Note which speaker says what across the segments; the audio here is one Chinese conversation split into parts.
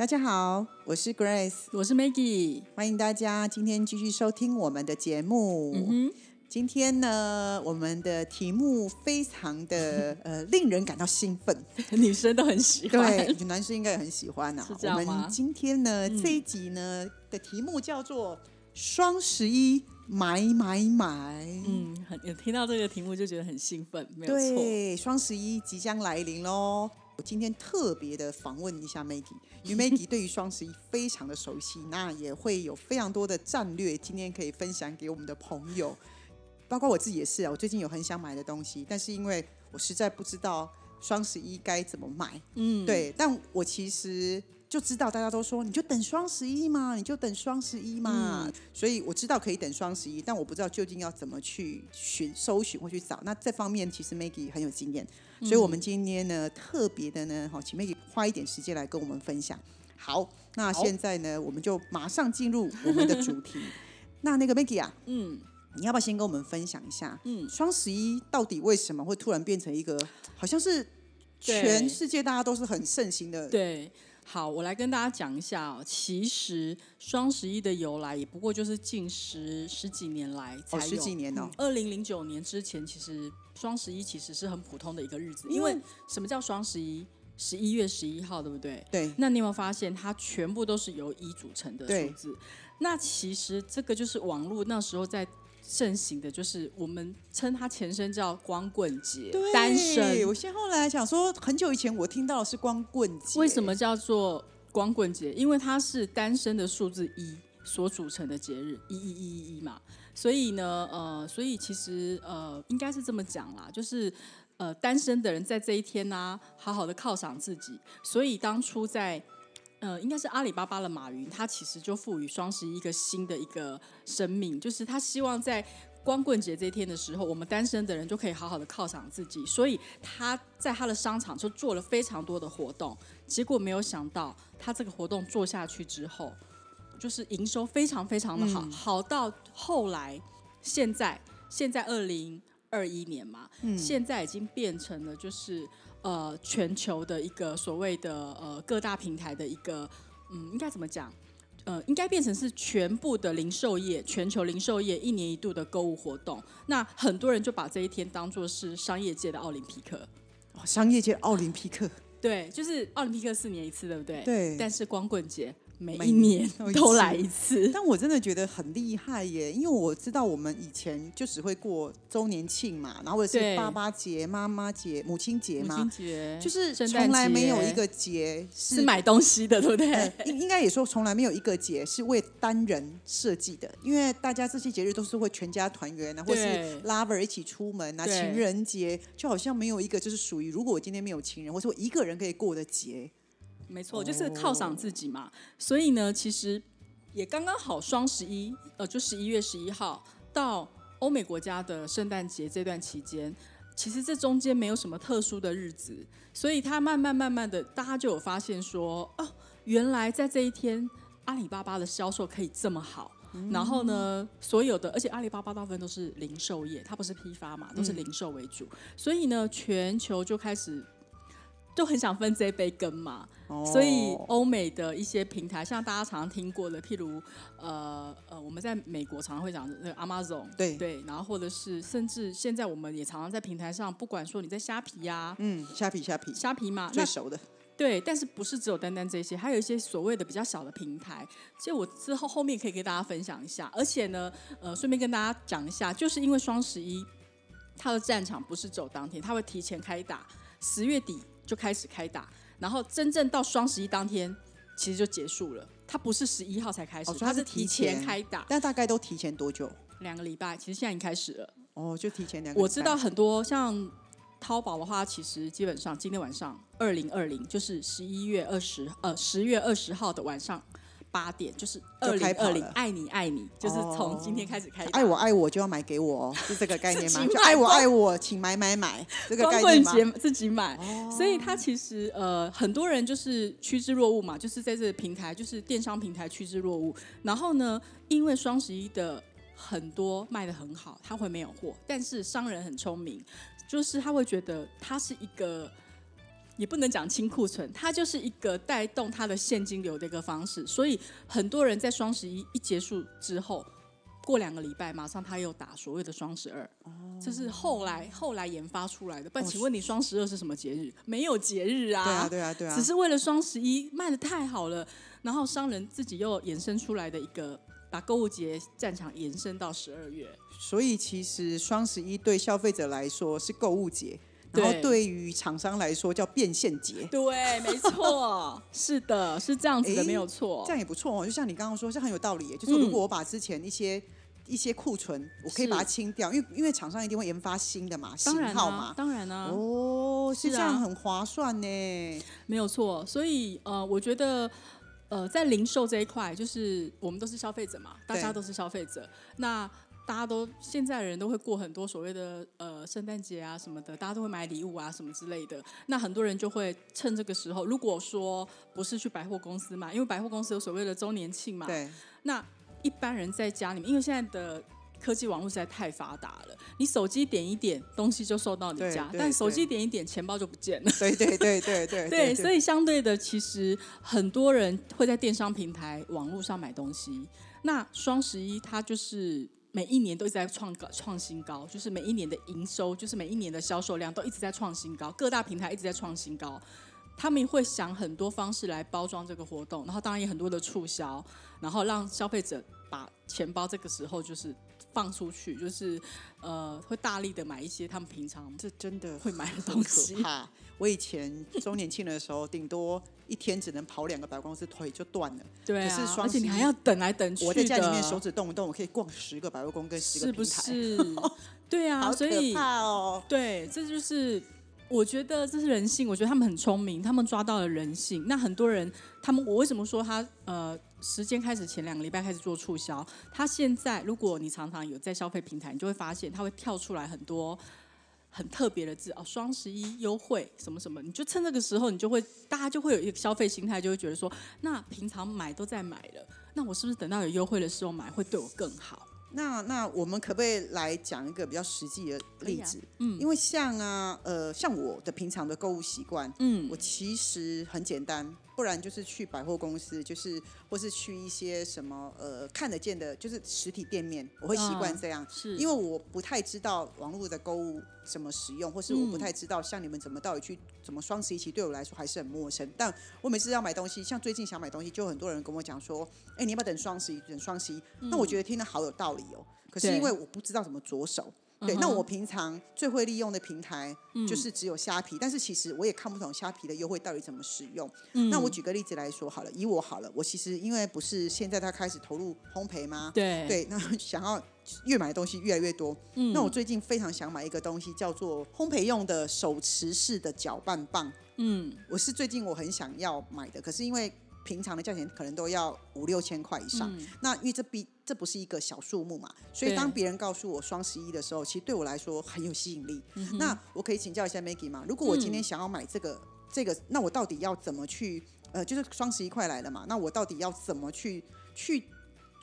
Speaker 1: 大家好，我是 Grace，
Speaker 2: 我是 Maggie。
Speaker 1: 欢迎大家今天继续收听我们的节目。
Speaker 2: 嗯，
Speaker 1: 今天呢，我们的题目非常的 呃令人感到兴奋，
Speaker 2: 女生都很喜欢。
Speaker 1: 对，男生应该也很喜欢啊。
Speaker 2: 是这样
Speaker 1: 我们今天呢、
Speaker 2: 嗯
Speaker 1: 这一集呢的题目叫做双十一买买买。
Speaker 2: 嗯，很有听到这个题目就觉得很兴奋，没有错。
Speaker 1: 对，双十一即将来临喽。我今天特别的访问一下 Maggie，因为 Maggie 对于双十一非常的熟悉，那也会有非常多的战略，今天可以分享给我们的朋友，包括我自己也是啊。我最近有很想买的东西，但是因为我实在不知道双十一该怎么买，
Speaker 2: 嗯，
Speaker 1: 对，但我其实就知道大家都说你就等双十一嘛，你就等双十一嘛，
Speaker 2: 嗯
Speaker 1: 所以我知道可以等双十一，但我不知道究竟要怎么去寻、搜寻或去找。那这方面其实 Maggie 很有经验，所以我们今天呢特别的呢，好，请 Maggie 花一点时间来跟我们分享。好，那现在呢，我们就马上进入我们的主题。那那个 Maggie 啊，
Speaker 2: 嗯
Speaker 1: 你要不要先跟我们分享一下？
Speaker 2: 嗯，
Speaker 1: 双十一到底为什么会突然变成一个好像是全世界大家都是很盛行的？
Speaker 2: 对。好，我来跟大家讲一下哦。其实双十一的由来也不过就是近十十几年来才
Speaker 1: 哦，
Speaker 2: 有。
Speaker 1: 十几年哦，
Speaker 2: 二零零九年之前，其实双十一其实是很普通的一个日子，因
Speaker 1: 为
Speaker 2: 什么叫双十一？十一月十一号，对不对？
Speaker 1: 对，
Speaker 2: 那你有没有发现，它全部都是由一组成的数字？那其实这个就是网络那时候在盛行的，就是我们称它前身叫光棍节，
Speaker 1: 对
Speaker 2: 单身。
Speaker 1: 我先后来想说，很久以前我听到的是光棍节，
Speaker 2: 为什么叫做光棍节？因为它是单身的数字一所组成的节日，一一一一一嘛。所以呢，呃，所以其实呃，应该是这么讲啦，就是呃，单身的人在这一天呢、好好的犒赏自己。所以当初在呃，应该是阿里巴巴的马云，他其实就赋予双十一一个新的一个生命，就是他希望在光棍节这一天的时候，我们单身的人就可以好好的犒赏自己，所以他在他的商场就做了非常多的活动。结果没有想到，他这个活动做下去之后，就是营收非常非常的好，
Speaker 1: 嗯
Speaker 2: 好到后来现在现在二零二一年嘛，
Speaker 1: 嗯
Speaker 2: 现在已经变成了就是呃全球的一个所谓的呃各大平台的一个嗯应该怎么讲？呃，应该变成是全部的零售业，全球零售业一年一度的购物活动。那很多人就把这一天当做是商业界的奥林匹克。
Speaker 1: 哦商业界的奥林匹克？
Speaker 2: 对，就是奥林匹克四年一次，对不对？
Speaker 1: 对
Speaker 2: 但是光棍节每
Speaker 1: 每
Speaker 2: 一年
Speaker 1: 都
Speaker 2: 来一次。
Speaker 1: 但我真的觉得很厉害耶，因为我知道我们以前就只会过周年庆嘛，然后或者是爸爸节、妈妈节、母亲节
Speaker 2: 母
Speaker 1: 嘛，
Speaker 2: 亲节
Speaker 1: 就是从来没有一个节是
Speaker 2: 是买东西的，对不对？
Speaker 1: 呃，应应该也说从来没有一个节是为单人设计的，因为大家这些节日都是会全家团圆啊，或是 lover 一起出门啊，情人节就好像没有一个就是属于如果我今天没有情人，或是我一个人可以过的节。
Speaker 2: 没错，就是犒赏自己嘛。所以呢，其实也刚刚好，双十一，呃，就十一月十一号到欧美国家的圣诞节这段期间，其实这中间没有什么特殊的日子，所以他慢慢慢慢的，大家就有发现说，哦，原来在这一天，阿里巴巴的销售可以这么好。然后呢，所有的，而且阿里巴巴大部分都是零售业，它不是批发嘛，都是零售为主，所以呢，全球就开始就很想分这杯羹嘛。所以
Speaker 1: 哦
Speaker 2: 欧美的一些平台，像大家常常听过的，譬如呃呃，我们在美国常常会讲的那个 Amazon，
Speaker 1: 对。
Speaker 2: 对，然后或者是甚至现在我们也常常在平台上，不管说你在虾皮呀、
Speaker 1: 嗯，虾皮虾皮。
Speaker 2: 虾皮嘛，
Speaker 1: 最熟的，
Speaker 2: 对，但是不是只有单单这些，还有一些所谓的比较小的平台。其实我之后后面可以跟大家分享一下，而且呢，呃，顺便跟大家讲一下，就是因为双十一，它的战场不是走当天，它会提前开打，十月底就开始开打，然后真正到双十一当天，其实就结束了。它不是十一号才开始，
Speaker 1: 哦所以它是
Speaker 2: 它是提
Speaker 1: 提前
Speaker 2: 前开打
Speaker 1: 但大概都提前多久？
Speaker 2: 两个礼拜，其实现在已经开始了。
Speaker 1: 哦，就提前两个。
Speaker 2: 我知道很多像淘宝的话，其实基本上今天晚上二零二零就是十一月二十呃十月二十号的晚上八点，就是
Speaker 1: 就
Speaker 2: 二零二零爱你爱你，就是从今天开始开始。
Speaker 1: 爱我爱我就要买给我哦，是这个概念吗？爱我爱我，请买买买，这个
Speaker 2: 光
Speaker 1: 概念吗？
Speaker 2: 自己买，所以他其实呃很多人就是趋之若鹜嘛，就是在这个平台，就是电商平台趋之若鹜。然后呢，因为双十一的很多卖的很好，他会没有货，但是商人很聪明，就是他会觉得他是一个。也不能讲清库存，它就是一个带动它的现金流的一个方式，所以很多人在双十一一结束之后，过两个礼拜，马上他又打所谓的双十二，这是后来后来研发出来的。不然，
Speaker 1: 哦
Speaker 2: 请问你双十二是什么节日？没有节日啊，
Speaker 1: 对啊，对啊，对啊
Speaker 2: 只，是为了双十一卖的太好了，然后商人自己又衍生出来的一个，把购物节战场延伸到十二月。
Speaker 1: 所以其实双十一对消费者来说是购物节，然后
Speaker 2: 对
Speaker 1: 对于厂商来说叫变现节。
Speaker 2: 对，没错，是的，是这样子的，
Speaker 1: 诶
Speaker 2: 没有错
Speaker 1: 这。样也不错哦，就像你刚刚说，这很有道理耶。就是如果我把之前一些、一些库存，我可以把它清掉，因为因为厂商一定会研发新的嘛，型号嘛，。
Speaker 2: 当然啊，
Speaker 1: 哦，是这样很划算呢。
Speaker 2: 没有错。所以呃，我觉得呃，在零售这一块，就是我们都是消费者嘛，大家都是消费者，那。大家都现在人都会过很多所谓的呃圣诞节啊什么的，大家都会买礼物啊什么之类的。那很多人就会趁这个时候，如果说不是去百货公司买，因为百货公司有所谓的周年庆嘛，
Speaker 1: 对，
Speaker 2: 那一般人在家里面，因为现在的科技网络实在太发达了，你手机点一点，东西就送到你家，但手机点一点，钱包就不见了。
Speaker 1: 对对对对对
Speaker 2: 对，所
Speaker 1: 以
Speaker 2: 以相对的，其实很多人会在电商平台、网络上买东西。那双十一它就是每一年都一直在创高、创新高，就是每一年的营收，就是每一年的销售量都一直在创新高，各大平台一直在创新高。他们会想很多方式来包装这个活动，然后当然也很多的促销，然后让消费者把钱包这个时候就是放出去，就是呃会大力的买一些他们平常
Speaker 1: 这真的
Speaker 2: 会买的东西。
Speaker 1: 怕。我以前周年庆的时候，顶多一天只能跑两个百货公司，腿就断了。
Speaker 2: 对啊，
Speaker 1: 可是双
Speaker 2: 而且你还要等来等去的。
Speaker 1: 我在家里面手指动不动，我可以逛十个百货公司跟十个
Speaker 2: 是不
Speaker 1: 平台，
Speaker 2: 是？对啊，
Speaker 1: 好可
Speaker 2: 所以
Speaker 1: 怕哦。
Speaker 2: 对，这就是我觉得这是人性。我觉得他们很聪明，他们抓到了人性。那很多人，他们我为什么说他呃时间开始前两个礼拜开始做促销？它现在如果你常常有在消费平台，你就会发现它会跳出来很多。很特别的字哦，双十一优惠什么什么，你就趁这个时候，你就会大家就会有一个消费心态，就会觉得说，那平常买都在买了，那我是不是等到有优惠的时候买会对我更好？
Speaker 1: 那那我们可不可以来讲一个比较实际的例子？
Speaker 2: 嗯
Speaker 1: 因为像啊，呃，像我的平常的购物习惯，
Speaker 2: 嗯
Speaker 1: 我其实很简单，不然就是去百货公司，就是或是去一些什么呃看得见的，就是实体店面，我会习惯
Speaker 2: 嗯
Speaker 1: 这样。
Speaker 2: 是
Speaker 1: 因为我不太知道网络的购物怎么使用，或是我不
Speaker 2: 嗯
Speaker 1: 太知道像你们怎么到底去怎么双十一，其实对我来说还是很陌生。但我每次要买东西，像最近想买东西，就很多人跟我讲说：“哎、你要不要等双十一？等双十一？”那我觉得听得好有道理哦。可是因为我不知道怎么着手，对，那我平常最会利用的平台就是只有虾皮，但是其实我也看不懂虾皮的优惠到底怎么使用。
Speaker 2: 嗯
Speaker 1: 那我举个例子来说好了，以我好了，我其实因为不是现在他开始投入烘焙吗？
Speaker 2: 对
Speaker 1: 对，那 想要越买的东西越来越多。
Speaker 2: 嗯
Speaker 1: 那我最近非常想买一个东西，叫做烘焙用的手持式的搅拌棒。
Speaker 2: 嗯
Speaker 1: 我是最近我很想要买的，可是因为平常的价钱可能都要五六千块以上。
Speaker 2: 嗯
Speaker 1: 那因为这比这不是一个小数目嘛，所以当别人告诉我双十一的时候，其实对我来说很有吸引力。
Speaker 2: 嗯
Speaker 1: 那我可以请教一下 Maggie 吗？如果我今天想要买这个、这个，那我到底要怎么去？呃，就是双十一快来了嘛，那我到底要怎么去去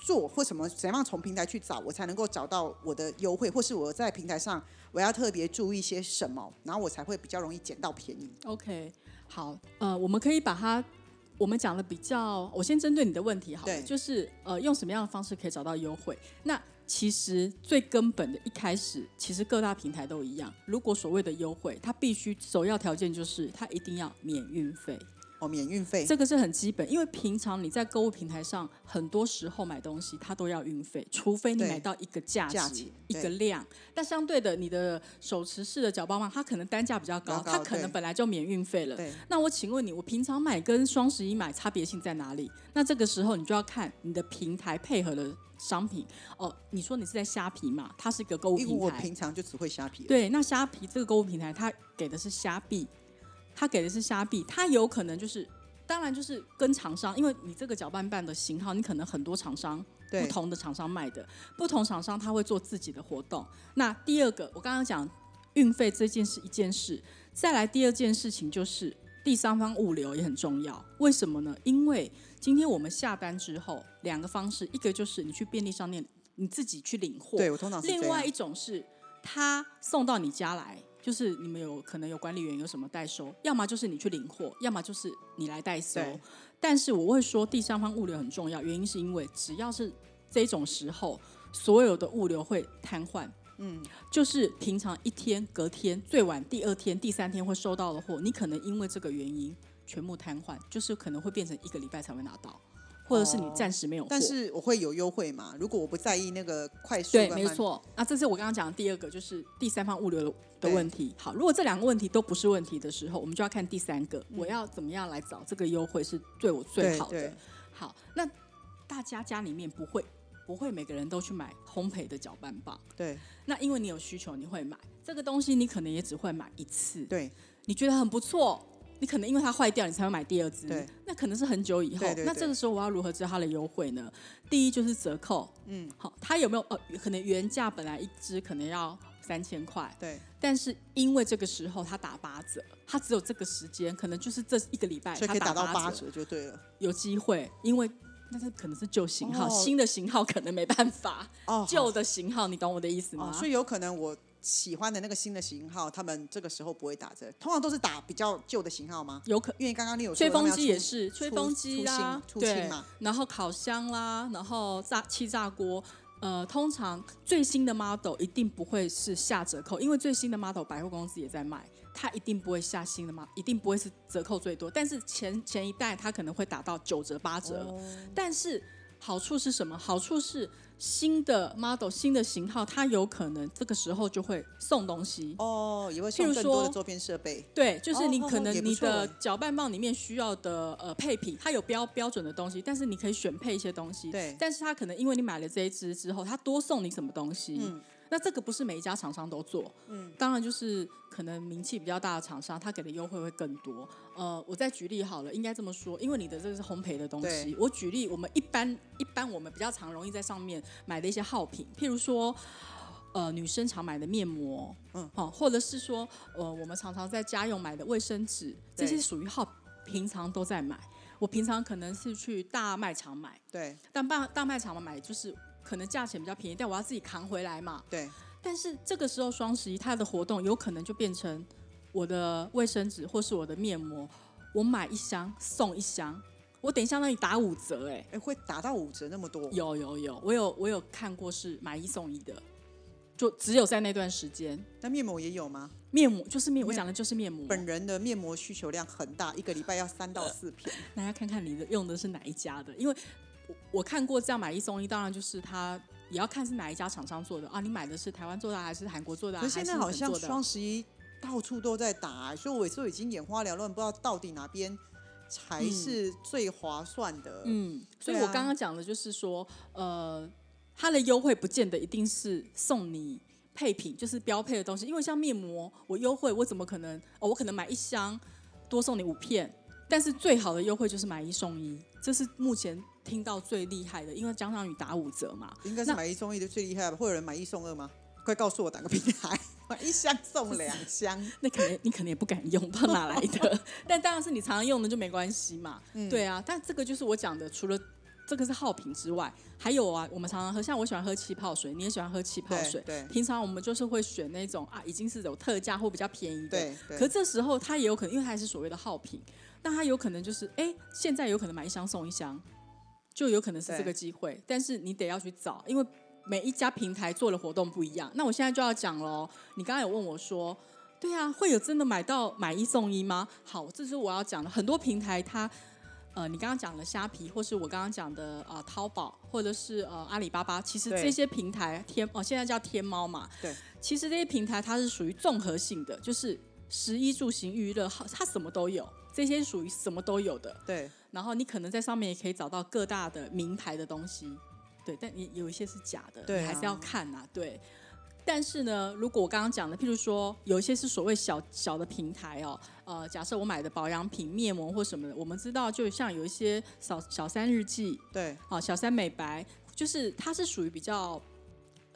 Speaker 1: 做，或什么怎样从平台去找，我才能够找到我的优惠，或是我在平台上我要特别注意些什么，然后我才会比较容易捡到便宜。
Speaker 2: OK，好，呃，我们可以把它，我们讲的比较，我先针对你的问题好了，就是呃，用什么样的方式可以找到优惠？那其实最根本的，一开始其实各大平台都一样，如果所谓的优惠，它必须首要条件就是它一定要免运费。
Speaker 1: 哦，免运费，
Speaker 2: 这个是很基本，因为平常你在购物平台上，很多时候买东西它都要运费，除非你买到一个价值、一个量。但相对的，你的手持式的搅拌棒，它可能单价比较高，它可能本来就免运费了。
Speaker 1: 对，
Speaker 2: 那我请问你，我平常买跟双十一买差别性在哪里？那这个时候你就要看你的平台配合的商品。哦，你说你是在虾皮嘛？它是一个购物
Speaker 1: 因为我
Speaker 2: 平台。
Speaker 1: 平常就只会虾皮。
Speaker 2: 对，那虾皮这个购物平台，它给的是虾币，它给的是虾币，他有可能就是当然就是跟厂商，因为你这个搅拌棒的型号，你可能很多厂商
Speaker 1: 对
Speaker 2: 不同的厂商卖的，不同厂商他会做自己的活动。那第二个，我刚刚讲运费这件事一件事，再来第二件事情就是第三方物流也很重要。为什么呢？因为今天我们下单之后，两个方式，一个就是你去便利商店你自己去领货，
Speaker 1: 对我通常是
Speaker 2: 另外一种是他送到你家来，就是你们有可能有管理员有什么代收，要么就是你去领货，要么就是你来代收。但是我会说第三方物流很重要，原因是因为只要是这种时候，所有的物流会瘫痪。嗯，就是平常一天、隔天、最晚第二天、第三天会收到的货，你可能因为这个原因全部瘫痪，就是可能会变成一个礼拜才会拿到，或者是你暂时没有货。
Speaker 1: 但是我会有优惠嘛？如果我不在意那个快速，
Speaker 2: 对。没错。那这是我刚刚讲的第二个，就是第三方物流的问题。好，如果这两个问题都不是问题的时候，我们就要看第三个，
Speaker 1: 嗯
Speaker 2: 我要怎么样来找这个优惠是对我最好的。好，那大家家里面不会不会每个人都去买烘焙的搅拌棒，
Speaker 1: 对
Speaker 2: 那因为你有需求，你会买这个东西，你可能也只会买一次。
Speaker 1: 对
Speaker 2: 你觉得很不错，你可能因为它坏掉，你才会买第二支。
Speaker 1: 对，
Speaker 2: 那可能是很久以后。
Speaker 1: 对对对
Speaker 2: 那这个时候我要如何知道它的优惠呢？第一就是折扣，嗯，好，它有没有呃，可能原价本来一支可能要三千块，
Speaker 1: 对，
Speaker 2: 但是因为这个时候它打八折，它只有这个时间，可能就是这一个礼拜，它
Speaker 1: 可以打到
Speaker 2: 八
Speaker 1: 八折就对了。
Speaker 2: 有机会，因为。那是可能是旧型号，
Speaker 1: 哦
Speaker 2: 新的型号可能没办法。
Speaker 1: 哦，
Speaker 2: 旧的型号，你懂我的意思吗？
Speaker 1: 哦，所以有可能我喜欢的那个新的型号，他们这个时候不会打折，通常都是打比较旧的型号吗？
Speaker 2: 有可
Speaker 1: 因为刚刚你有说
Speaker 2: 吹风机也是，吹风机啦，对
Speaker 1: 嘛，
Speaker 2: 然后烤箱啦，然后炸气炸锅。呃，通常最新的 model 一定不会是下折扣，因为最新的 model 百货公司也在卖，它一定不会下新的 model，一定不会是折扣最多。但是前前一代它可能会打到九折八折，
Speaker 1: 哦
Speaker 2: 但是好处是什么？好处是新的 model 新的型号，它有可能这个时候就会送东西。
Speaker 1: 哦，也会送更多的
Speaker 2: 说
Speaker 1: 周边设备。
Speaker 2: 对，就是你
Speaker 1: 哦
Speaker 2: 可能你的
Speaker 1: 欸
Speaker 2: 搅拌棒里面需要的呃配品，它有标标准的东西，但是你可以选配一些东西。
Speaker 1: 对
Speaker 2: 但是它可能因为你买了这一支之后，它多送你什么东西。
Speaker 1: 嗯
Speaker 2: 那这个不是每一家厂商都做，嗯，当然就是可能名气比较大的厂商，他给的优惠会更多。呃，我再举例好了，应该这么说，因为你的这个是烘焙的东西，我举例，我们一般一般我们比较常容易在上面买的一些耗品，譬如说。呃，女生常买的面膜，嗯，好、或者是说，呃，我们常常在家用买的卫生纸，这些属于耗，平常都在买。我平常可能是去大卖场买，
Speaker 1: 对
Speaker 2: 但大大卖场买就是可能价钱比较便宜，但我要自己扛回来嘛。
Speaker 1: 对
Speaker 2: 但是这个时候双十一它的活动有可能就变成我的卫生纸或是我的面膜，我买一箱送一箱，我等一下让你打五折、哎，
Speaker 1: 哎，会打到五折那么多？
Speaker 2: 有有有，我有我有看过是买一送一的，就只有在那段时间，
Speaker 1: 那面膜也有吗？
Speaker 2: 面膜就是面，我讲的就是面膜。
Speaker 1: 本人的面膜需求量很大，一个礼拜要三到四片。
Speaker 2: 大家看看你的用的是哪一家的，因为我我看过这样买一送一，当然就是它也要看是哪一家厂商做的啊。你买的是台湾做的还是韩国做的啊？
Speaker 1: 可是现在好像双十一到处都在打、所以我有时候已经眼花缭乱，不知道到底哪边才是最划算的。
Speaker 2: 嗯，所以我刚刚讲的就是说，呃，它的优惠不见得一定是送你配品，就是标配的东西。因为像面膜，我优惠我怎么可能？哦，我可能买一箱多送你五片，但是最好的优惠就是买一送一，这是目前听到最厉害的，因为江上宇打五折嘛。
Speaker 1: 应该是买一送一的最厉害吧？会有人买一送二吗？快告诉我打个平台买一箱送两箱？
Speaker 2: 那可能你可能也不敢用，不知道哪来的。但当然是你常常用的就没关系嘛。
Speaker 1: 嗯
Speaker 2: 对啊，但这个就是我讲的，除了这个是耗品之外，还有啊，我们常常喝，像我喜欢喝气泡水，你也喜欢喝气泡水。
Speaker 1: 对对
Speaker 2: 平常我们就是会选那种啊，已经是有特价或比较便宜的。
Speaker 1: 对对
Speaker 2: 可这时候它也有可能，因为它还是所谓的耗品，那它有可能就是，哎，现在有可能买一箱送一箱，就有可能是这个机会。但是你得要去找，因为每一家平台做的活动不一样。那我现在就要讲喽，你刚刚有问我说，对啊，会有真的买到买一送一吗？好，这是我要讲的。很多平台它，呃，你刚刚讲的虾皮，或是我刚刚讲的呃淘宝，或者是呃阿里巴巴，其实这些平台天哦、现在叫天猫嘛，
Speaker 1: 对，
Speaker 2: 其实这些平台它是属于综合性的，就是食衣住行娱乐，它什么都有，这些属于什么都有的。
Speaker 1: 对
Speaker 2: 然后你可能在上面也可以找到各大的名牌的东西，对，但也有一些是假的，
Speaker 1: 对啊
Speaker 2: 你还是要看啊、对。但是呢，如果我刚刚讲的，譬如说有一些是所谓小小的平台哦，呃，假设我买的保养品、面膜或什么的，我们知道，就像有一些小小三日记，
Speaker 1: 对，
Speaker 2: 啊，小三美白，就是它是属于比较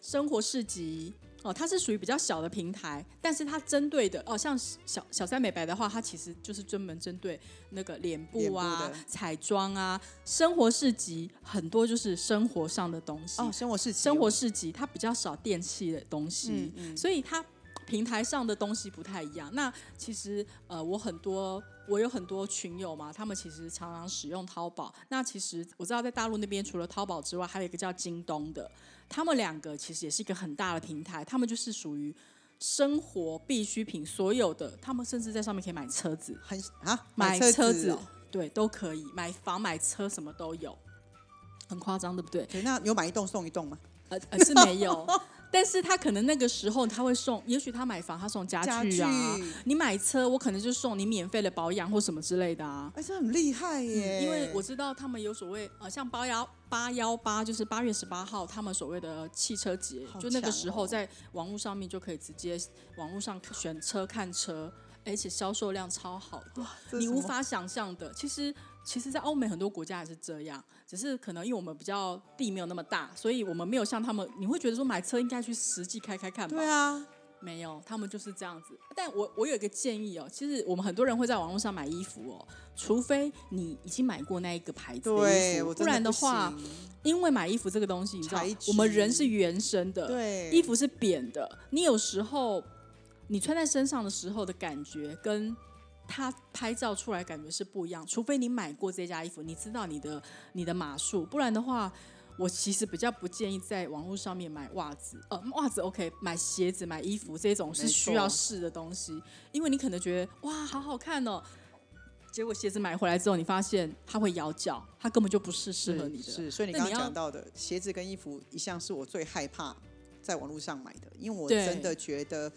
Speaker 2: 生活市集。哦，它是属于比较小的平台，但是它针对的哦，像小小三美白的话，它其实就是专门针对那个脸部啊、彩妆啊、生活市集，很多就是生活上的东西。
Speaker 1: 哦，生活市集，
Speaker 2: 生活市集它比较少电器的东西，所以它平台上的东西不太一样。那其实呃，我很多我有很多群友嘛，他们其实常常使用淘宝。那其实我知道在大陆那边，除了淘宝之外，还有一个叫京东的。他们两个其实也是一个很大的平台，他们就是属于生活必需品，所有的他们甚至在上面可以买车子，
Speaker 1: 很啊
Speaker 2: 买车子，对，都可以买房买车什么都有，很夸张，对不对？
Speaker 1: 对，那有买一栋送一栋吗？
Speaker 2: 呃呃是没有。但是他可能那个时候他会送，也许他买房他送家具啊，你买车我可能就送你免费的保养或什么之类的啊。
Speaker 1: 哎，这很厉害耶！
Speaker 2: 因为我知道他们有所谓呃，像八幺八幺八，就是八月十八号他们所谓的汽车节，就那个时候在网络上面就可以直接网络上选车看车，而且销售量超好的，你无法想象的。其实。其实，在欧美很多国家也是这样，只是可能因为我们比较地没有那么大，所以我们没有像他们。你会觉得说买车应该去实际开开看吧？
Speaker 1: 对啊，
Speaker 2: 没有，他们就是这样子。但我我有一个建议哦，其实我们很多人会在网络上买衣服哦，除非你已经买过那一个牌子的衣服，不然的话，因为买衣服这个东西，你知道，我们人是原生的，
Speaker 1: 对，
Speaker 2: 衣服是扁的，你有时候你穿在身上的时候的感觉跟。它拍照出来感觉是不一样，除非你买过这家衣服，你知道你的你的码数，不然的话，我其实比较不建议在网络上面买袜子。呃，袜子 OK，买鞋子、买衣服这种是需要试的东西，因为你可能觉得哇好好看哦，结果鞋子买回来之后，你发现它会咬脚，它根本就不是适合你的。
Speaker 1: 是，所以你刚刚讲到的鞋子跟衣服，一向是我最害怕在网络上买的，因为我真的觉得。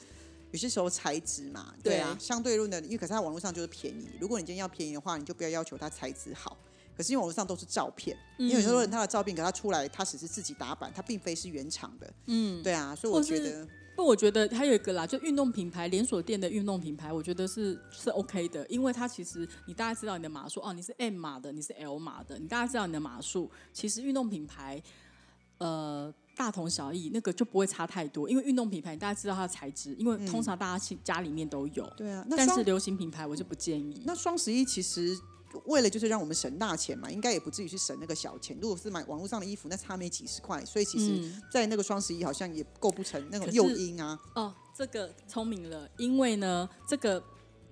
Speaker 1: 有些时候材质嘛，对啊，相对论的，因为可是它网络上就是便宜。如果你今天要便宜的话，你就不要要求它材质好。可是因为网络上都是照片，因为有时候他的照片给他出来，他只是自己打版，他并非是原厂的。嗯，对啊，所以我觉得，
Speaker 2: 不，我觉得还有一个啦，就运动品牌连锁店的运动品牌，我觉得是是 OK 的，因为它其实你大概知道你的码数哦，你是 M 码的，你是 L 码的，你大概知道你的码数。其实运动品牌，呃。大同小异，那个就不会差太多，因为运动品牌大家知道它的材质，因为通常大家家里面都有。
Speaker 1: 对啊，
Speaker 2: 但是流行品牌我就不建议。
Speaker 1: 那双十一其实为了就是让我们省大钱嘛，应该也不至于去省那个小钱。如果是买网络上的衣服，那差没几十块，所以其实，在那个双十一好像也构不成那种诱因啊。
Speaker 2: 哦，这个聪明了，因为呢，这个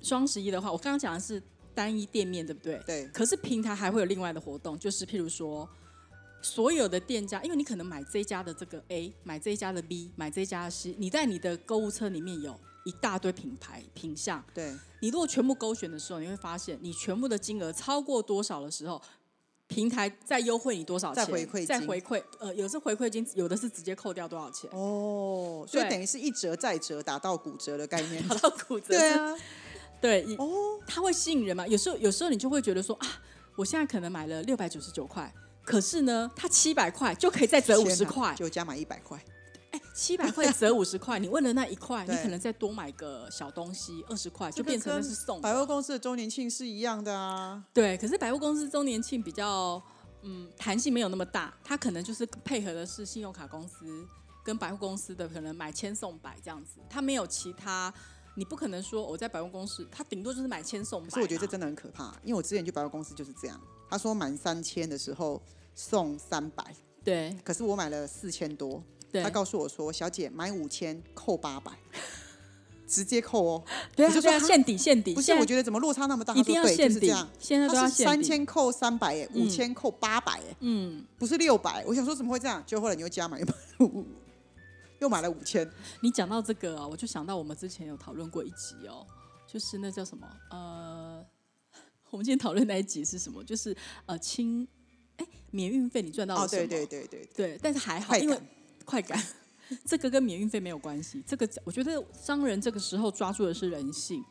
Speaker 2: 双十一的话，我刚刚讲的是单一店面，对不对？
Speaker 1: 对。
Speaker 2: 可是平台还会有另外的活动，就是譬如说。所有的店家，因为你可能买这家的这个 A，买这家的 B，买这家的 C，你在你的购物车里面有一大堆品牌品相。
Speaker 1: 对，
Speaker 2: 你如果全部勾选的时候，你会发现你全部的金额超过多少的时候，平台再优惠你多少钱？
Speaker 1: 再回馈，
Speaker 2: 再回馈。呃，有是回馈金，有的是直接扣掉多少钱？
Speaker 1: 哦，所以等于是一折再折，打到骨折的概念。
Speaker 2: 打到骨折。
Speaker 1: 对啊，
Speaker 2: 对。哦，它会吸引人嘛？有时候，有时候你就会觉得说啊，我现在可能买了六百九十九块。可是呢，它七百块就可以再折五十块，
Speaker 1: 就加满一百块。
Speaker 2: 哎，七百块折五十块，你为了那一块，你可能再多买个小东西，二十块就变成是送。
Speaker 1: 百货公司的周年庆是一样的啊。
Speaker 2: 对，可是百货公司周年庆比较嗯弹性没有那么大，它可能就是配合的是信用卡公司跟百货公司的可能买千送百这样子，它没有其他。你不可能说我在百货公司，他顶多就是买千送百。
Speaker 1: 可是我觉得这真的很可怕，因为我之前去百货公司就是这样。他说满三千的时候送三百，
Speaker 2: 对。
Speaker 1: 可是我买了四千多，他告诉我说：“小姐买五千扣八百，直接扣哦。”
Speaker 2: 对，就说限底限底。
Speaker 1: 不是，我觉得怎么落差那么大？
Speaker 2: 一定要限底。现在都要
Speaker 1: 三千扣三百，哎，五千扣八百，哎，嗯，不是六百。我想说怎么会这样？就后来你又加买又又买了五千。
Speaker 2: 你讲到这个啊，我就想到我们之前有讨论过一集哦，就是那叫什么呃。我们今天讨论那一集是什么？就是呃，轻哎，免运费你赚到了什么？
Speaker 1: 对对对对
Speaker 2: 对，但是还好，因为快感，这个跟免运费没有关系。这个我觉得商人这个时候抓住的是人性，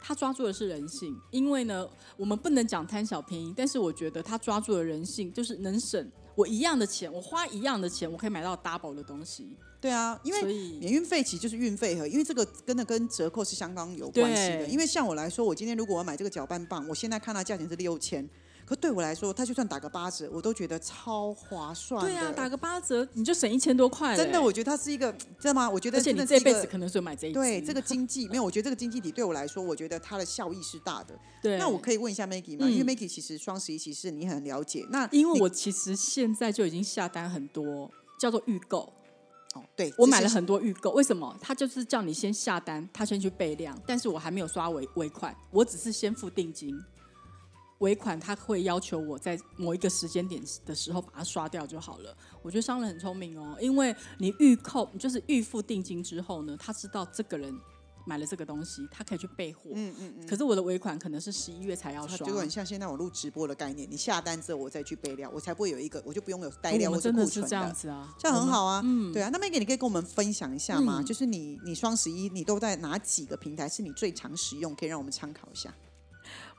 Speaker 2: 他抓住的是人性，因为呢，我们不能讲贪小便宜，但是我觉得他抓住了人性，就是能省我一样的钱，我花一样的钱，我可以买到 double 的东西。
Speaker 1: 对啊，因为免运费其实就是运费和，因为这个真的跟折扣是相当有关系的。因为像我来说，我今天如果我买这个搅拌棒，我现在看它价钱是六千，可对我来说，它就算打个八折，我都觉得超划算。
Speaker 2: 对啊，打个八折你就省一千多块
Speaker 1: 真的，我觉得它是一个，知道吗？我觉得
Speaker 2: 而且你
Speaker 1: 真的是一个
Speaker 2: 这辈子可能只有买这一支
Speaker 1: 对这个 经济没有，我觉得这个经济体对我来说，我觉得它的效益是大的。
Speaker 2: 对，
Speaker 1: 那我可以问一下 Maggie 吗？
Speaker 2: 嗯
Speaker 1: 因为 Maggie 其实双十一其实你很了解。那
Speaker 2: 因为我其实现在就已经下单很多，叫做预购。
Speaker 1: 哦，对
Speaker 2: 我买了很多预购，为什么？他就是叫你先下单，他先去备量，但是我还没有刷尾尾款，我只是先付定金，尾款他会要求我在某一个时间点的时候把它刷掉就好了。我觉得商人很聪明哦，因为你预扣，就是预付定金之后呢，他知道这个人买了这个东西，他可以去备货。
Speaker 1: 嗯嗯嗯。
Speaker 2: 可是我的尾款可能是十一月才要刷
Speaker 1: 它就，很像现在我录直播的概念，你下单之后我再去备料，我才不会有一个，我就不用有带料
Speaker 2: 我们
Speaker 1: 或是
Speaker 2: 真的是这
Speaker 1: 库存的。
Speaker 2: 样子啊，
Speaker 1: 这样很好啊，
Speaker 2: 嗯
Speaker 1: 对啊。那 Maggie，你可以跟我们分享一下吗？
Speaker 2: 嗯
Speaker 1: 就是你你双十一你都在哪几个平台是你最常使用，可以让我们参考一下？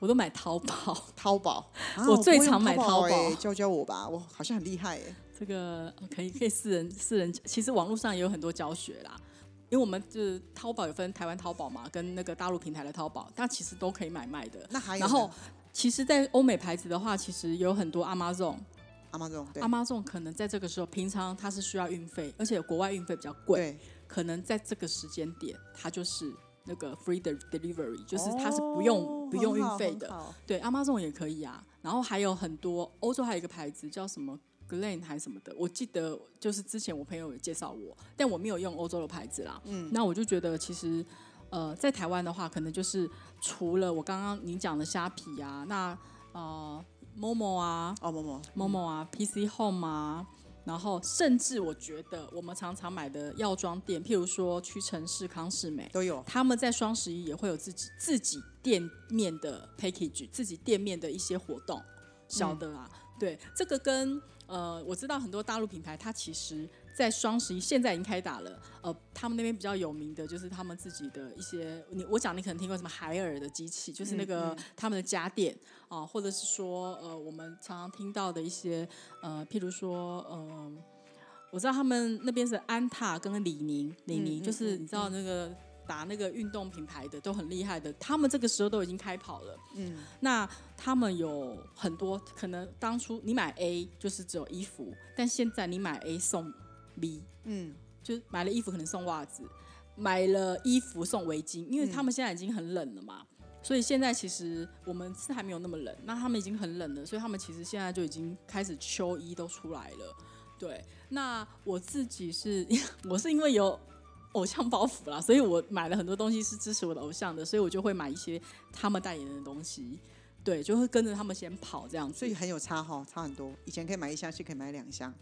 Speaker 2: 我都买淘宝。
Speaker 1: 淘宝，啊
Speaker 2: 我最常买淘宝
Speaker 1: 欸教教我吧，我好像很厉害哎。
Speaker 2: 这个呃可以可以私人私人，其实网络上也有很多教学啦。因为我们就是淘宝有分台湾淘宝嘛，跟那个大陆平台的淘宝，它其实都可以买卖的。
Speaker 1: 那还有
Speaker 2: 然后，其实，在欧美牌子的话，其实有很多 Amazon，Amazon
Speaker 1: Amazon
Speaker 2: 可能在这个时候，平常它是需要运费，而且国外运费比较贵，可能在这个时间点，它就是那个 free de delivery，就是它是不用、
Speaker 1: 哦
Speaker 2: 不用运费的。对，Amazon 也可以啊。然后还有很多欧洲还有一个牌子叫什么 Glen 还是什么的，我记得就是之前我朋友有介绍我，但我没有用欧洲的牌子啦。嗯，那我就觉得其实呃，在台湾的话，可能就是除了我刚刚您讲的虾皮啊，那呃 Momo 啊
Speaker 1: 哦，某某
Speaker 2: ，Momo 啊，PC Home 啊。然后，甚至我觉得我们常常买的药妆店，譬如说屈臣氏、康士美，
Speaker 1: 都有。
Speaker 2: 他们在双十一也会有自己自己店面的 package，自己店面的一些活动，小的啊，对，这个跟呃，我知道很多大陆品牌，它其实在双十一现在已经开打了，呃，他们那边比较有名的就是他们自己的一些，你我讲你可能听过什么海尔的机器，就是那个他们的家电啊、或者是说呃，我们常常听到的一些呃，譬如说呃。我知道他们那边是安踏跟李宁，李宁
Speaker 1: 嗯
Speaker 2: 就是你知道那个打那个运动品牌的都很厉害的，他们这个时候都已经开跑了。
Speaker 1: 嗯，
Speaker 2: 那他们有很多可能当初你买 A 就是只有衣服，但现在你买 A 送 B，
Speaker 1: 嗯，
Speaker 2: 就买了衣服可能送袜子，买了衣服送围巾，因为他们现在已经很冷了嘛。所以现在其实我们是还没有那么冷，那他们已经很冷了，所以他们其实现在就已经开始秋衣都出来了。对，那我自己是 我是因为有偶像包袱啦，所以我买了很多东西是支持我的偶像的，所以我就会买一些他们代言的东西。对，就会跟着他们先跑这样子，
Speaker 1: 所以很有差哈，差很多。以前可以买一箱，现在可以买两箱，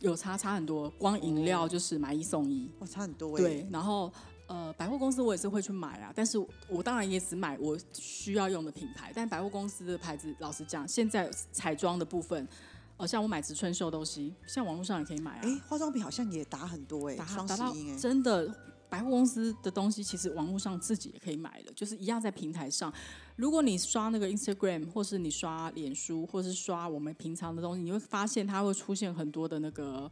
Speaker 2: 有差差很多。光饮料就是买一送一，
Speaker 1: 哇，差很多哎。
Speaker 2: 对，然后呃，百货公司我也是会去买啊，但是我当然也只买我需要用的品牌。但百货公司的牌子，老实讲，现在彩妆的部分，呃，像我买植村秀东西，像网络上也可以买啊，
Speaker 1: 哎，化妆品好像也打很多哎，
Speaker 2: 达
Speaker 1: 双十一哎。
Speaker 2: 真的。百货公司的东西其实网络上自己也可以买的，就是一样在平台上。如果你刷那个 Instagram，或是你刷脸书，或是刷我们平常的东西，你会发现它会出现很多的那个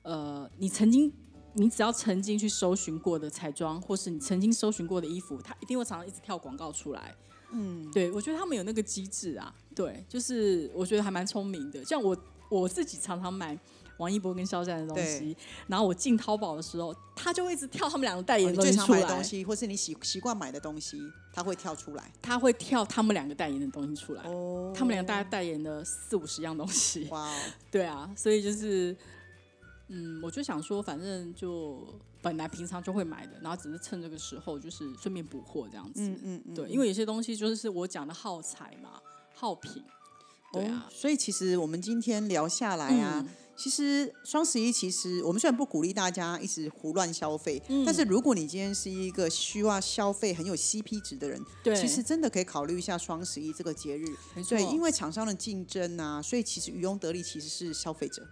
Speaker 2: 呃，你曾经你只要曾经去搜寻过的彩妆，或是你曾经搜寻过的衣服，它一定会常常一直跳广告出来。嗯，对，我觉得他们有那个机制啊，对，就是我觉得还蛮聪明的。像我我自己常常买王一博跟肖战的东西，然后我进淘宝的时候，他就会一直跳他们两个代
Speaker 1: 哦
Speaker 2: 言
Speaker 1: 最常
Speaker 2: 的东西出来，
Speaker 1: 买的东西，或是你习习惯买的东西，他会跳出来。
Speaker 2: 他会跳他们两个代言的东西出来。
Speaker 1: 哦，
Speaker 2: 他们两个大概代言了四五十样东西，
Speaker 1: 哇哦，
Speaker 2: 对啊，所以就是，嗯，我就想说，反正就本来平常就会买的，然后只是趁这个时候就是顺便补货这样子。
Speaker 1: 嗯嗯嗯，
Speaker 2: 对，因为有些东西就是我讲的耗材嘛，耗品。对啊
Speaker 1: 哦，所以其实我们今天聊下来啊，
Speaker 2: 嗯
Speaker 1: 其实双十一其实我们虽然不鼓励大家一直胡乱消费，
Speaker 2: 嗯
Speaker 1: 但是如果你今天是一个需要消费很有 CP 值的人，
Speaker 2: 对，
Speaker 1: 其实真的可以考虑一下双十一这个节日。
Speaker 2: 没错，
Speaker 1: 对，因为厂商的竞争啊，所以其实渔翁得利其实是消费者。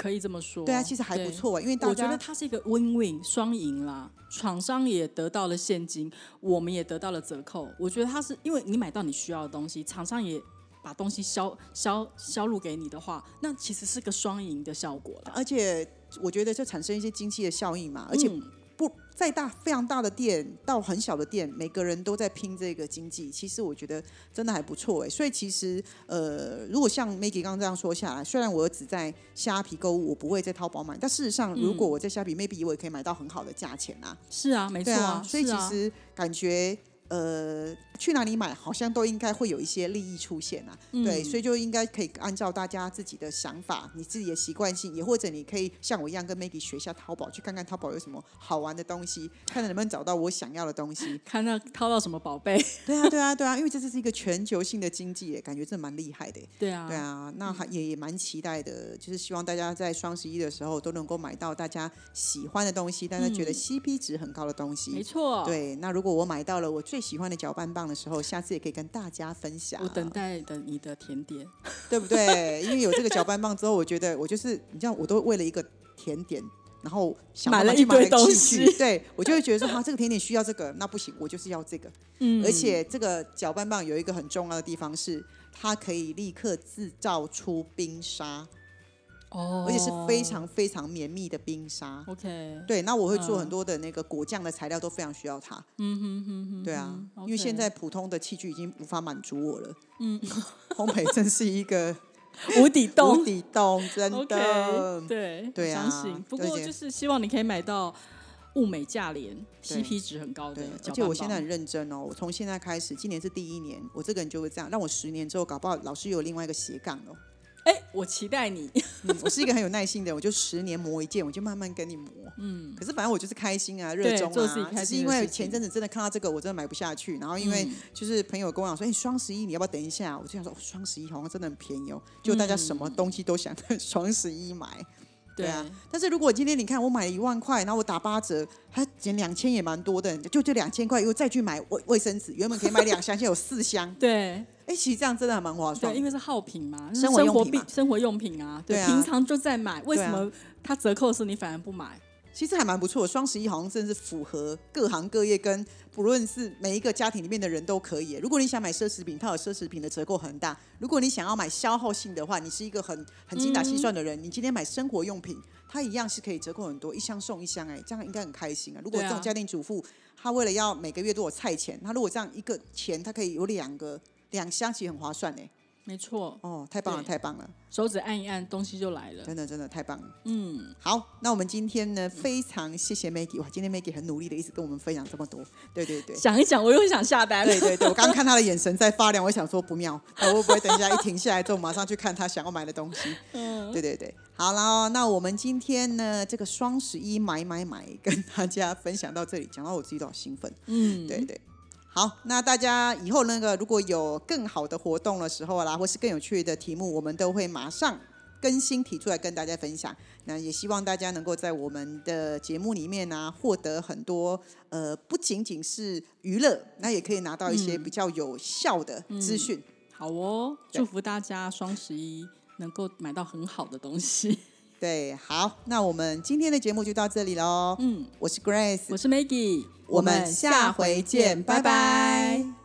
Speaker 2: 可以这么说。
Speaker 1: 对啊，其实还不
Speaker 2: 对。
Speaker 1: 错，因为大
Speaker 2: 我觉得它是一个 win-win 双赢啦，厂商也得到了现金，我们也得到了折扣。我觉得它是因为你买到你需要的东西，厂商也把东西销销销路给你的话，那其实是个双赢的效果了。
Speaker 1: 而且我觉得就产生一些经济的效应嘛，而且
Speaker 2: 嗯
Speaker 1: 不再大非常大的店到很小的店，每个人都在拼这个经济，其实我觉得真的还不错哎。所以其实呃，如果像 Maggie 刚刚这样说下来，虽然我只在虾皮购物，我不会在淘宝买，但事实上如果我在虾皮、maybe 我也可以买到很好的价钱啊。
Speaker 2: 是啊，没错
Speaker 1: 对啊，所以其实感觉。呃，去哪里买好像都应该会有一些利益出现啊，
Speaker 2: 嗯。
Speaker 1: 对，所以就应该可以按照大家自己的想法，你自己的习惯性，也或者你可以像我一样跟 Maggie 学一下淘宝，去看看淘宝有什么好玩的东西，看看能不能找到我想要的东西。
Speaker 2: 看到淘到什么宝贝，
Speaker 1: 对啊，对啊，对啊，因为这是一个全球性的经济耶，感觉这蛮厉害的。
Speaker 2: 对啊，
Speaker 1: 对啊，那还也也蛮期待的，就是希望大家在双十一的时候都能够买到大家喜欢的东西，大家觉得
Speaker 2: 嗯。
Speaker 1: CP 值很高的东西。
Speaker 2: 没错，，
Speaker 1: 对，那如果我买到了我最喜欢的搅拌棒的时候，下次也可以跟大家分享。
Speaker 2: 我等待的你的甜点，
Speaker 1: 对不对？因为有这个搅拌棒之后，我觉得我就是你知道，我都为了一个甜点，然后想
Speaker 2: 买了一堆东西
Speaker 1: 去对我就会觉得说，哈、这个甜点需要这个，那不行，我就是要这个。
Speaker 2: 嗯
Speaker 1: 而且这个搅拌棒有一个很重要的地方是，它可以立刻制造出冰沙，
Speaker 2: 哦，
Speaker 1: 而且是非常非常绵密的冰沙。
Speaker 2: OK，
Speaker 1: 对，那我会做
Speaker 2: 嗯
Speaker 1: 很多的那个果酱的材料，都非常需要它。
Speaker 2: 嗯哼哼哼，
Speaker 1: 对啊，
Speaker 2: 嗯
Speaker 1: 因为现在普通的器具已经无法满足我了。
Speaker 2: 嗯，
Speaker 1: 烘焙真是一个
Speaker 2: 无底洞
Speaker 1: 无底洞，真的。
Speaker 2: 对
Speaker 1: 对啊
Speaker 2: 相信。不过就是希望你可以买到物美价廉、CP 值很高的。
Speaker 1: 而且我现在很认真哦。我从现在开始，今年是第一年，我这个人就会这样，让我十年之后，搞不好老师有另外一个斜杠哦。
Speaker 2: 哎，我期待你。
Speaker 1: 嗯，我是一个很有耐心的人，我就十年磨一件，我就慢慢跟你磨。
Speaker 2: 嗯，
Speaker 1: 可是反正我就是开心啊，热衷啊，只是因为前阵子真的看到这个，我真的买不下去。然后因为
Speaker 2: 嗯
Speaker 1: 就是朋友跟我讲说，哎、双十一你要不要等一下？我就想说，哦双十一好像真的很便宜哦，就大家什么东西都想在 双十一买。对啊，但是如果今天你看我买了一万块，然后我打八折，还减两千也蛮多的，就就两千块，又再去买卫卫生纸，原本可以买两箱，现在有四箱，
Speaker 2: 对。
Speaker 1: 哎，其实这样真的还蛮划算
Speaker 2: 对，。因为是耗品嘛，
Speaker 1: 生活
Speaker 2: 活
Speaker 1: 用品
Speaker 2: 生活用品啊，
Speaker 1: 对啊。
Speaker 2: 平常就在买，为什么它折扣的时候你反而不买？
Speaker 1: 其实还蛮不错的，双十一好像真的是符合各行各业跟不论是每一个家庭里面的人都可以。如果你想买奢侈品，它有奢侈品的折扣很大；如果你想要买消耗性的话，你是一个很很精打细算的人，你今天买生活用品，它一样是可以折扣很多，一箱送一箱，哎，这样应该很开心啊。如果这种家庭主妇，她为了要每个月都有菜钱，她如果这样一个钱，她可以有两个两箱，其实很划算哎。
Speaker 2: 没错，
Speaker 1: 哦，太棒了，太棒了，
Speaker 2: 手指按一按，东西就来了。
Speaker 1: 真的真的太棒了。
Speaker 2: 嗯，
Speaker 1: 好，那我们今天呢，非常谢谢 Maggie，哇，今天 Maggie 很努力的一直跟我们分享这么多，对对对。
Speaker 2: 想一想，我又想下单。
Speaker 1: 对对对，我刚刚看他的眼神在发亮，我想说不妙，我会不会等一下一停下来之后，马上去看他想要买的东西？
Speaker 2: 嗯，
Speaker 1: 对对对，好了，那我们今天呢，这个双十一买买买，跟大家分享到这里，讲到我自己都好兴奋。
Speaker 2: 嗯，
Speaker 1: 对对，好，那大家以后那个如果有更好的活动的时候啦，或是更有趣的题目，我们都会马上更新提出来跟大家分享。那也希望大家能够在我们的节目里面呢、获得很多呃，不仅仅是娱乐，那也可以拿到一些比较有效的资讯。
Speaker 2: 好哦，祝福大家双十一能够 买到很好的东西。
Speaker 1: 对，好，那我们今天的节目就到这里喽。
Speaker 2: 嗯，
Speaker 1: 我是 Grace，
Speaker 2: 我是 Maggie，
Speaker 1: 我们下回见拜拜